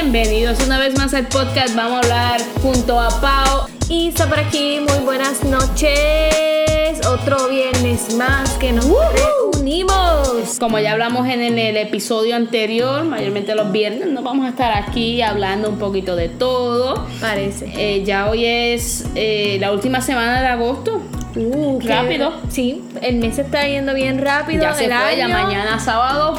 Bienvenidos una vez más al podcast. Vamos a hablar junto a Pau. Isa por aquí, muy buenas noches. Otro viernes más que nos reunimos. Como ya hablamos en el, el episodio anterior, mayormente los viernes, nos vamos a estar aquí hablando un poquito de todo. Parece. Eh, ya hoy es eh, la última semana de agosto. Uh, Rápido. Sí, el mes está yendo bien rápido. Ya se el fue, ya año- mañana sábado.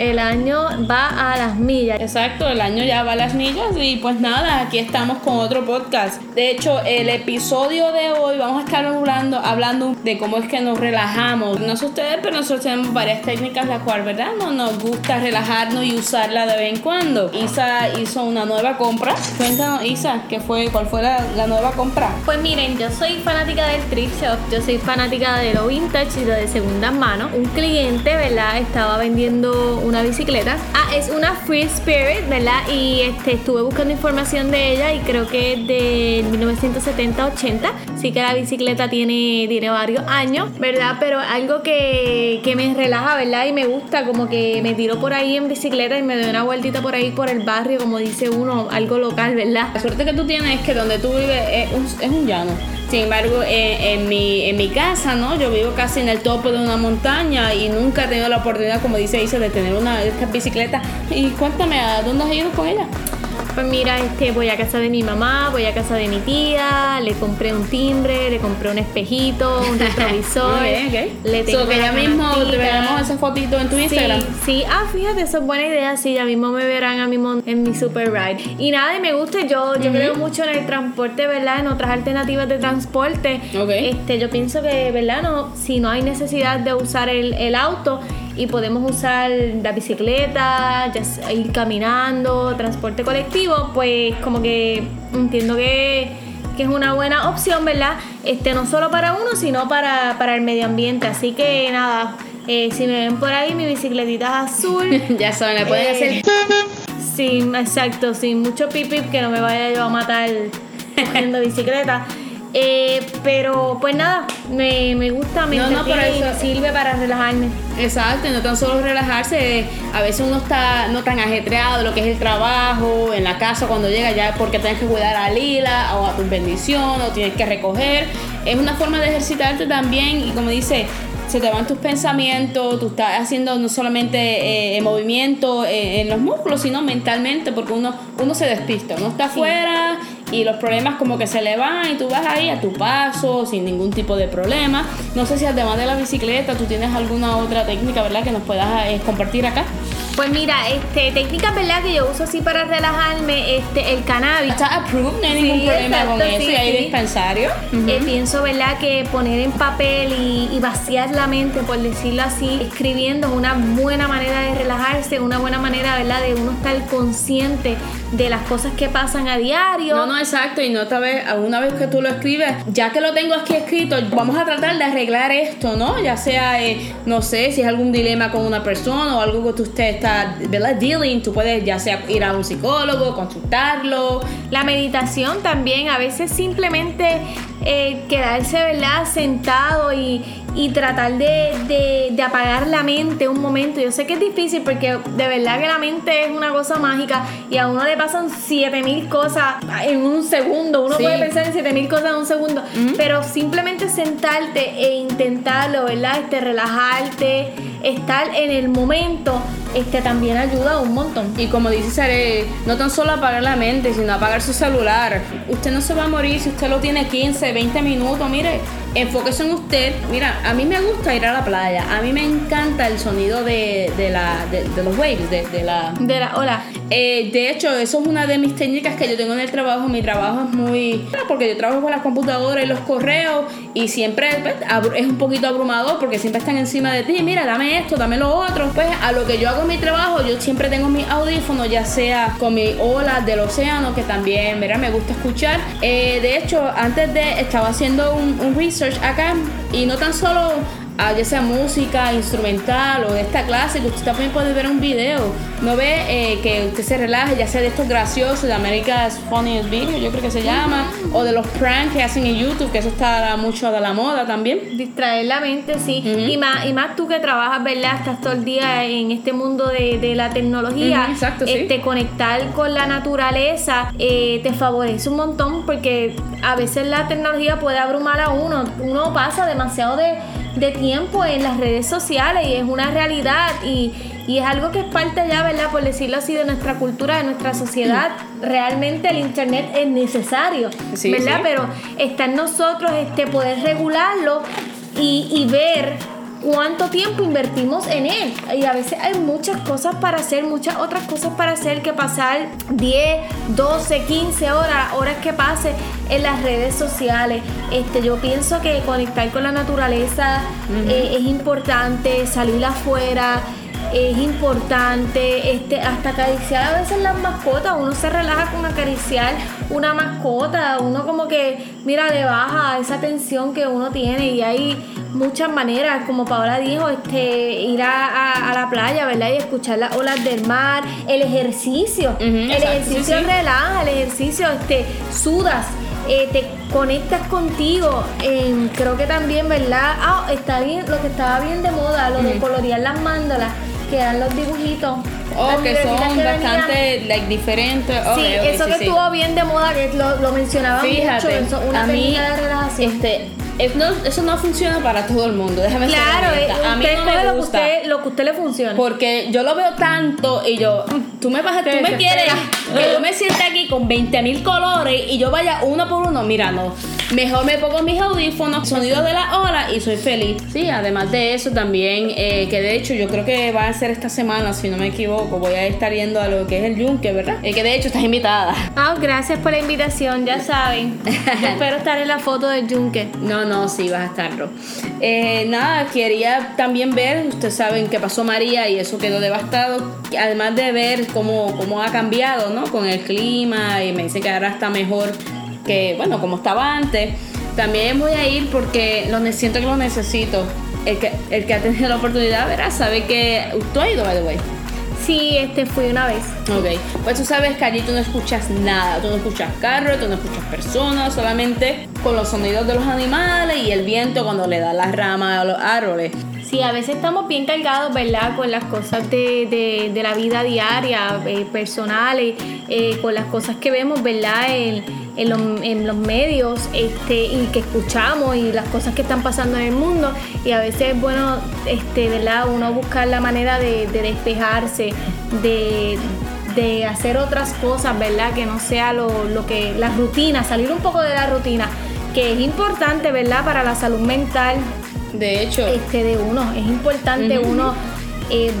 El año va a las millas. Exacto, el año ya va a las millas y pues nada, aquí estamos con otro podcast. De hecho, el episodio de hoy vamos a estar hablando, hablando de cómo es que nos relajamos. No sé ustedes, pero nosotros tenemos varias técnicas las cuales, ¿verdad? No nos gusta relajarnos y usarla de vez en cuando. Isa hizo una nueva compra. Cuéntanos, Isa, ¿qué fue, ¿cuál fue la, la nueva compra? Pues miren, yo soy fanática del thrift shop, yo soy fanática de lo vintage y lo de segunda mano. Un cliente, ¿verdad? Estaba vendiendo una bicicleta. Ah, es una Free Spirit, ¿verdad? Y este, estuve buscando información de ella y creo que es de 1970-80. Así que la bicicleta tiene, tiene varios años, ¿verdad? Pero algo que, que me relaja, ¿verdad? Y me gusta, como que me tiro por ahí en bicicleta y me doy una vueltita por ahí por el barrio, como dice uno, algo local, ¿verdad? La suerte que tú tienes es que donde tú vives es un, es un llano. Sin embargo, en, en mi, en mi casa, ¿no? Yo vivo casi en el tope de una montaña y nunca he tenido la oportunidad, como dice Isa, de tener una de estas bicicletas. Y cuéntame, ¿a dónde has ido con ella? Pues mira, este, voy a casa de mi mamá, voy a casa de mi tía, le compré un timbre, le compré un espejito, un retrovisor, Muy bien, ok. le tengo So que ya mismo te veremos esa fotito en tu Instagram. Sí, sí, ah, fíjate, eso es buena idea. Sí, ya mismo me verán a mon- en mi super ride. Y nada, y me gusta, yo, yo creo mucho en el transporte, ¿verdad? En otras alternativas de transporte. Ok. Este, yo pienso que, ¿verdad? No, si no hay necesidad de usar el, el auto y podemos usar la bicicleta, ya ir caminando, transporte colectivo, pues como que entiendo que que es una buena opción, ¿verdad? Este, no solo para uno, sino para, para el medio ambiente. Así que nada, eh, si me ven por ahí, mi bicicletita es azul. ya saben, le pueden Eh, hacer. Sin, exacto, sin mucho pipip que no me vaya yo a matar cogiendo bicicleta. Eh, pero pues nada, me, me gusta, me No, no, y eso- sirve para relajarme. Exacto, no tan solo relajarse, a veces uno está no tan ajetreado, lo que es el trabajo, en la casa cuando llega ya porque tienes que cuidar a Lila o a tu bendición o tienes que recoger. Es una forma de ejercitarte también y como dice, se te van tus pensamientos, tú estás haciendo no solamente eh, eh, movimiento eh, en los músculos, sino mentalmente porque uno, uno se despista, uno está afuera y los problemas como que se le van y tú vas ahí a tu paso sin ningún tipo de problema. No sé si además de la bicicleta tú tienes alguna otra técnica, ¿verdad? Que nos puedas eh, compartir acá. Pues mira, este, técnicas, ¿verdad? Que yo uso así para relajarme, este, el cannabis. Está approved, no hay Sí, ningún problema exacto, con eso sí, y hay sí. dispensario. Eh, pienso, ¿verdad? Que poner en papel y, y vaciar la mente, por decirlo así, escribiendo es una buena manera de relajarse, una buena manera, ¿verdad? De uno estar consciente de las cosas que pasan a diario. No, no, exacto. Y no otra vez, alguna vez que tú lo escribes, ya que lo tengo aquí escrito, vamos a tratar de arreglar esto, ¿no? Ya sea, eh, no sé, si es algún dilema con una persona o algo que tú usted está, ¿verdad? Dealing, tú puedes ya sea ir a un psicólogo, consultarlo. La meditación también, a veces simplemente eh, quedarse, ¿verdad? Sentado y, y tratar de, de- de apagar la mente un momento. Yo sé que es difícil porque de verdad que la mente es una cosa mágica y a uno le pasan 7000 cosas en un segundo. Uno Sí. puede pensar en 7000 cosas en un segundo, pero simplemente sentarte e intentarlo, ¿verdad? Este, relajarte, estar en el momento, este también ayuda un montón. Y como dice Sare, no tan solo apagar la mente, sino apagar su celular. Usted no se va a morir si usted lo tiene 15, 20 minutos. Mire, enfóquese en usted. Mira, a mí me gusta ir a la playa. A mí me encanta el sonido de, de la, de, de los waves, de, de la... De la, hola. Eh, de hecho, eso es una de mis técnicas que yo tengo en el trabajo. Mi trabajo es muy... Porque yo trabajo con las computadoras y los correos y siempre pues, es un poquito abrumador porque siempre están encima de ti. Mira, dame esto, dame lo otro. Pues a lo que yo hago en mi trabajo, yo siempre tengo mis audífonos, ya sea con mi ola del océano, que también, mira, me gusta escuchar. Eh, de hecho, antes de... Estaba haciendo un, un research acá y no tan solo ya sea música, instrumental o de esta clase, que usted también puede ver un video. No ve eh, que usted se relaje, ya sea de estos graciosos, de America's Funniest Video, yo creo que se llama, o de los pranks que hacen en YouTube, que eso está mucho de la moda también. Distraer la mente, sí. y, más, y más tú que trabajas, ¿verdad? Estás todo el día en este mundo de, de la tecnología. exacto, sí. Este, conectar con la naturaleza eh, te favorece un montón porque a veces la tecnología puede abrumar a uno. Uno pasa demasiado de, de tiempo en las redes sociales y es una realidad y, y es algo que es parte ya, ¿verdad? Por decirlo así, de nuestra cultura, de nuestra sociedad. Realmente el Internet es necesario, Sí, ¿verdad? sí. Pero está en nosotros este, poder regularlo y, y ver cuánto tiempo invertimos en él. Y a veces hay muchas cosas para hacer, muchas otras cosas para hacer que pasar 10, 12, 15 horas, horas que pase en las redes sociales. Este, yo pienso que conectar con la naturaleza eh, es importante, salir afuera es importante, este, hasta acariciar a veces las mascotas, uno se relaja con acariciar una mascota, uno como que, mira, le baja esa tensión que uno tiene y hay muchas maneras, como Paola dijo, este, ir a, a- a la playa, ¿verdad? Y escuchar las olas del mar, el ejercicio, el exacto, ejercicio sí, sí. relaja, el ejercicio, este, sudas. eh, te conectas contigo, em, creo que también, ¿verdad? Ah, está bien, lo que estaba bien de moda, lo de colorear las mandalas, que eran los dibujitos. O las que son que venían. bastante like, diferentes. Sí, eso sí, que sí. estuvo bien de moda, que lo, lo mencionaba Fíjate, mucho, eso, una a mí, técnica de relajación. este, no- eso no funciona para todo el mundo, déjame claro, eh. A mí no me lo que gusta. usted, lo que usted le funcione. Porque yo lo veo tanto y yo, mm, tú me vas a, tú me quieres que yo me siente aquí con 20 mil colores y yo vaya uno por uno, mira, no. Mejor me pongo mis audífonos, sonido de la ola y soy feliz. Sí, además de eso también, eh, que de hecho yo creo que va a ser esta semana, si no me equivoco, voy a estar yendo a lo que es el yunque, ¿verdad? Eh, que de hecho estás invitada. Ah, gracias por la invitación, ya saben. Yo espero estar en la foto del yunque. No, no, sí, vas a estarlo. Eh, nada, quería también ver, ustedes saben que pasó María y eso quedó devastado. Además de ver cómo, cómo ha cambiado, ¿no? Con el clima y me dice que ahora está mejor que, bueno, como estaba antes. También voy a ir porque lo, siento que lo necesito. El que, el que ha tenido la oportunidad, verás, sabe que... ¿Tú has ido, by the way? Sí, este fui una vez. Ok, pues tú sabes que allí tú no escuchas nada, tú no escuchas carros, tú no escuchas personas, solamente con los sonidos de los animales y el viento cuando le da las ramas a los árboles. Sí, a veces estamos bien cargados, ¿verdad? Con las cosas de, de- de la vida diaria, eh, personales, eh, con las cosas que vemos, ¿verdad? En, en los, en los medios este, y que escuchamos y las cosas que están pasando en el mundo. Y a veces es bueno, este, ¿verdad? Uno buscar la manera de, de despejarse, de, de hacer otras cosas, ¿verdad? Que no sea lo, lo que, la rutina, salir un poco de la rutina, que es importante, ¿verdad? Para la salud mental De hecho, este de uno. Es importante uno eh,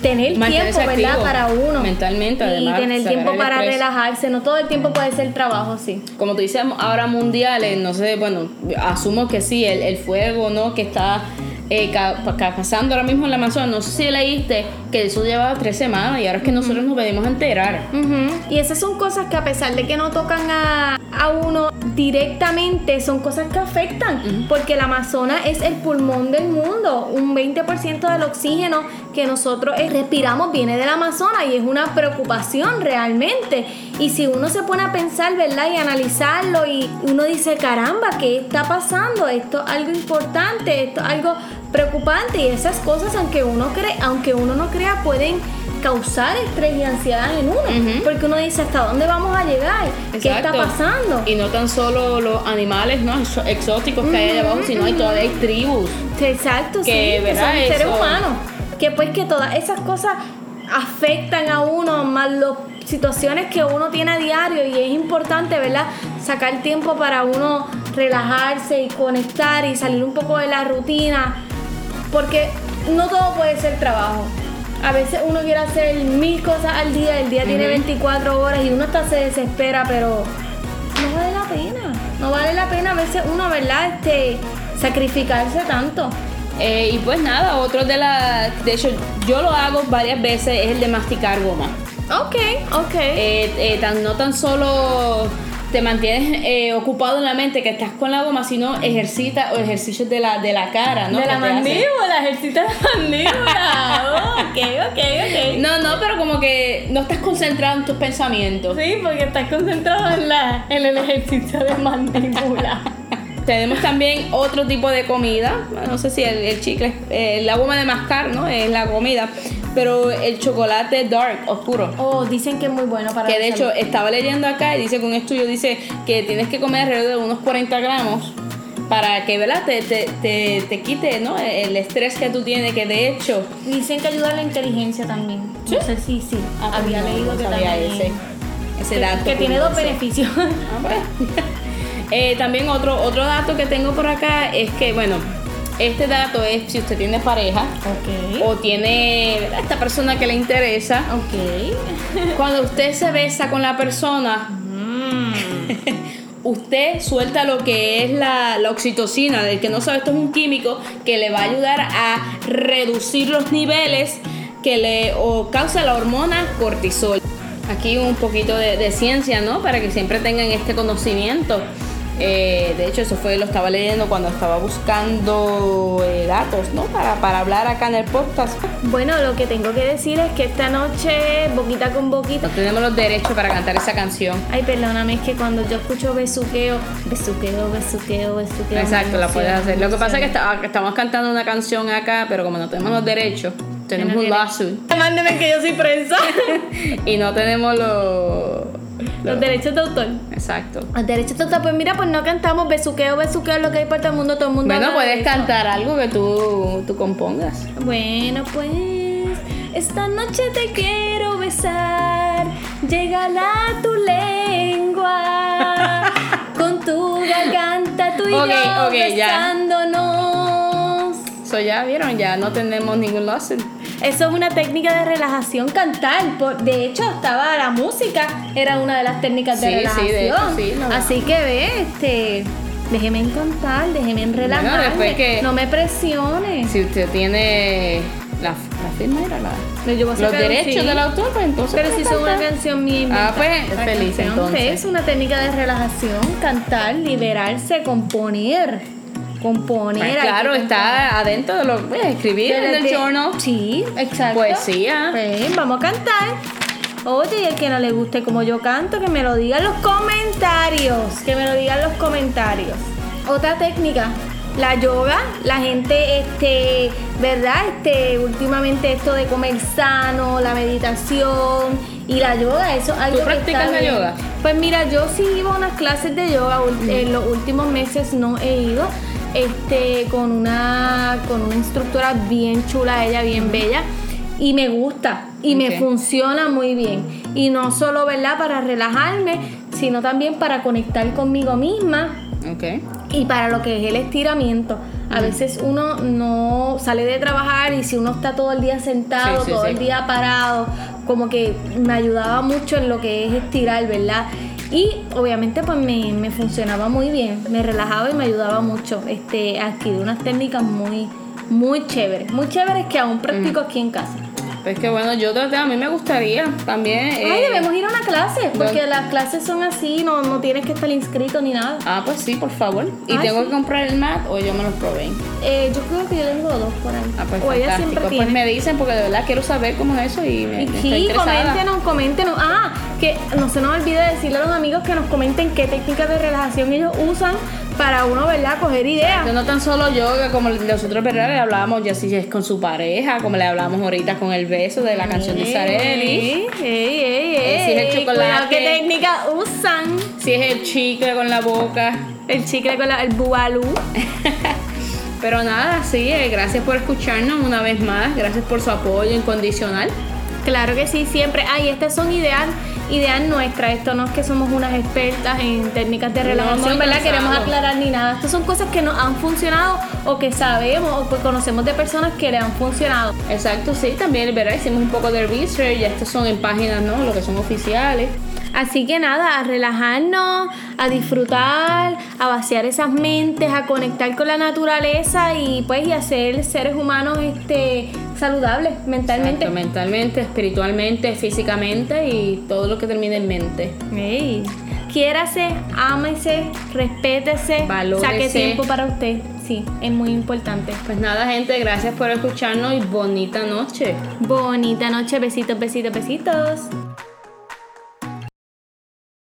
tener Mantenerse tiempo, ¿verdad? Para uno. mentalmente, Y además, tener sacar tiempo para relajarse. No todo el tiempo puede ser trabajo, sí. como tú dices ahora mundiales, no sé, bueno, asumo que sí, el, el fuego, ¿no? Que está eh, pasando ahora mismo en la Amazonas, no sé si leíste que eso llevaba tres semanas y ahora es que nosotros nos venimos a enterar. Y esas son cosas que a pesar de que no tocan a, a uno directamente, son cosas que afectan, porque el Amazonas es el pulmón del mundo. Un 20% del oxígeno que nosotros eh, respiramos viene del Amazonas y es una preocupación realmente. Y si uno se pone a pensar, ¿verdad? Y analizarlo y uno dice, caramba, ¿qué está pasando? Esto es algo importante, esto es algo preocupante y esas cosas, aunque uno cree, aunque uno no crea, pueden causar estrés y ansiedad en uno, porque uno dice hasta dónde vamos a llegar, qué está pasando. Y no tan solo los animales ¿no? Exóticos que hay allá abajo, sino hay todavía hay tribus. Exacto, sí, Que, que ¿verdad? son seres humanos, que pues que todas esas cosas afectan a uno, más las situaciones que uno tiene a diario y es importante, ¿verdad? Sacar tiempo para uno relajarse y conectar y salir un poco de la rutina, porque no todo puede ser trabajo. A veces uno quiere hacer mil cosas al día, el día tiene 24 horas y uno hasta se desespera, pero no vale la pena. No vale la pena a veces uno, ¿verdad? Este, sacrificarse tanto. Eh, y pues nada, otro de la. De hecho, yo lo hago varias veces, es el de masticar goma. Ok, ok. Eh, eh, tan, no tan solo te mantienes eh, ocupado en la mente que estás con la goma, sino ejercita o ejercicios de la, de la cara, ¿no? De la mandíbula, ejercita la mandíbula. Oh, ok, ok, ok. No, no, pero como que no estás concentrado en tus pensamientos. Sí, porque estás concentrado en, la, en el ejercicio de mandíbula. Tenemos también otro tipo de comida. No sé si el, el chicle, eh, la goma de mascar, ¿no? Es la comida. Pero el chocolate dark, oscuro. Oh, dicen que es muy bueno para Que de hecho salud. estaba leyendo acá y dice que un estudio dice que tienes que comer alrededor de unos 40 gramos para que ¿verdad? Te, te, te, te quite ¿no? el estrés que tú tienes, que de hecho Dicen que ayuda a la inteligencia también. ¿Sí? No sé si sí. Ah, pues Había no, leído no que también. ese, ese que, dato que tiene dos beneficios. Ah, pues. Eh, también otro, otro dato que tengo por acá es que, bueno, este dato es si usted tiene pareja o tiene esta persona que le interesa, cuando usted se besa con la persona, Mm. usted suelta lo que es la, la oxitocina, del que no sabe, esto es un químico que le va a ayudar a reducir los niveles que le o causa la hormona cortisol. Aquí un poquito de, de ciencia, ¿no? Para que siempre tengan este conocimiento. Eh, de hecho, eso fue, lo estaba leyendo cuando estaba buscando eh, datos, ¿no? Para, para hablar acá en el podcast. Bueno, lo que tengo que decir es que esta noche, boquita con boquita. No tenemos los derechos para cantar esa canción. Ay, perdóname, es que cuando yo escucho besuqueo, besuqueo, besuqueo, besuqueo. Exacto, la puedes hacer. Lo que pasa es que está- estamos cantando una canción acá, pero como no tenemos los derechos, tenemos un Tiene lawsuit Mándeme que yo soy prensa. y no tenemos los... Los derechos de autor. Exacto. Los derechos de autor, pues mira, pues no cantamos besuqueo, besuqueo, es lo que hay para todo el mundo, todo el mundo. Bueno, puedes cantar algo que tú, tú compongas. Bueno, pues esta noche te quiero besar. Llegala tu lengua con tu garganta, tú y Ok, yo ok, ya. besándonos. So ya vieron, ya no tenemos ningún lawsuit. Eso es una técnica de relajación cantar. Por- De hecho, estaba la música, era una de las técnicas de Sí, sí, relajación. de hecho, sí, no. Así que ve, este, déjeme cantar, déjeme relajarme. que- No me presiones. Si usted tiene la, la firma era la, los derechos sí. del autor, pues entonces Pero puede si son una canción mía Ah, pues La feliz entonces. Es una técnica de relajación, cantar, liberarse, componer. Componer. Pues claro, que está adentro de lo pues, escribir componer. en el De- journal. Sí, exacto. Poesía. Pues, vamos a cantar. Oye, y el que no le guste como yo canto, que me lo diga en los comentarios. Que me lo diga en los comentarios. Otra técnica, la yoga. La gente, este, ¿verdad? Este, últimamente esto de comer sano, la meditación y la yoga, eso que practicas la yoga? Pues mira, yo sí iba a unas clases de yoga, ul- en los últimos meses no he ido. Este, con una, con una instructora bien chula, ella bien bella. Y me gusta y me funciona muy bien. Y no solo, ¿verdad? Para relajarme, sino también para conectar conmigo misma y para lo que es el estiramiento. A veces uno no sale de trabajar y si uno está todo el día sentado, Sí, sí, todo sí. el día parado, como que me ayudaba mucho en lo que es estirar, ¿verdad? Y obviamente pues me, me funcionaba muy bien, me relajaba y me ayudaba mucho. Este, adquirí unas técnicas muy, muy chéveres, muy chéveres que aún practico aquí en casa. Pues que bueno, yo traté, a mí me gustaría también. Ay, eh, debemos ir a una clase, porque las clases son así, no, no tienes que estar inscrito ni nada. Ah, pues sí, por favor. ¿Y Ah, tengo sí. que comprar el mat o yo me los proveen? Eh, yo creo que yo tengo dos por ahí. Ah, pues o ella siempre Pues tiene. me dicen porque de verdad quiero saber cómo es eso y me, Y me sí, coméntenos, coméntenos. Ah, que no se nos olvide decirle a los amigos que nos comenten qué técnicas de relajación ellos usan para uno, ¿verdad? Coger ideas. Que no tan solo yoga, como nosotros, ¿verdad? Le hablábamos ya si es con su pareja, como le hablamos ahorita con el beso de la canción de Sarelli. Ey, ey, ey, si es el chocolate. ¿Qué técnica usan? Si es el chicle con la boca. El chicle con la, el bubalú. Pero nada, sí, eh, gracias por escucharnos una vez más. Gracias por su apoyo incondicional. Claro que sí, siempre. Ay, estas son ideas, ideas nuestras. Esto no es que somos unas expertas en técnicas de relajación, no ¿verdad? Queremos aclarar ni nada. Estas son cosas que nos han funcionado o que sabemos o que conocemos de personas que le han funcionado. Exacto, sí, también, ¿verdad? Hicimos un poco de research, ya estos son en páginas, ¿no? Lo que son oficiales. Así que nada, a relajarnos, a disfrutar, a vaciar esas mentes, a conectar con la naturaleza y pues y a ser seres humanos este saludables mentalmente. Exacto, mentalmente, espiritualmente, físicamente y todo lo que termine en mente. Ey, quiérase, ámese, respétese, Valórese. saque tiempo para usted. Sí, es muy importante. Pues nada, gente, gracias por escucharnos y bonita noche. Bonita noche, besitos, besitos, besitos.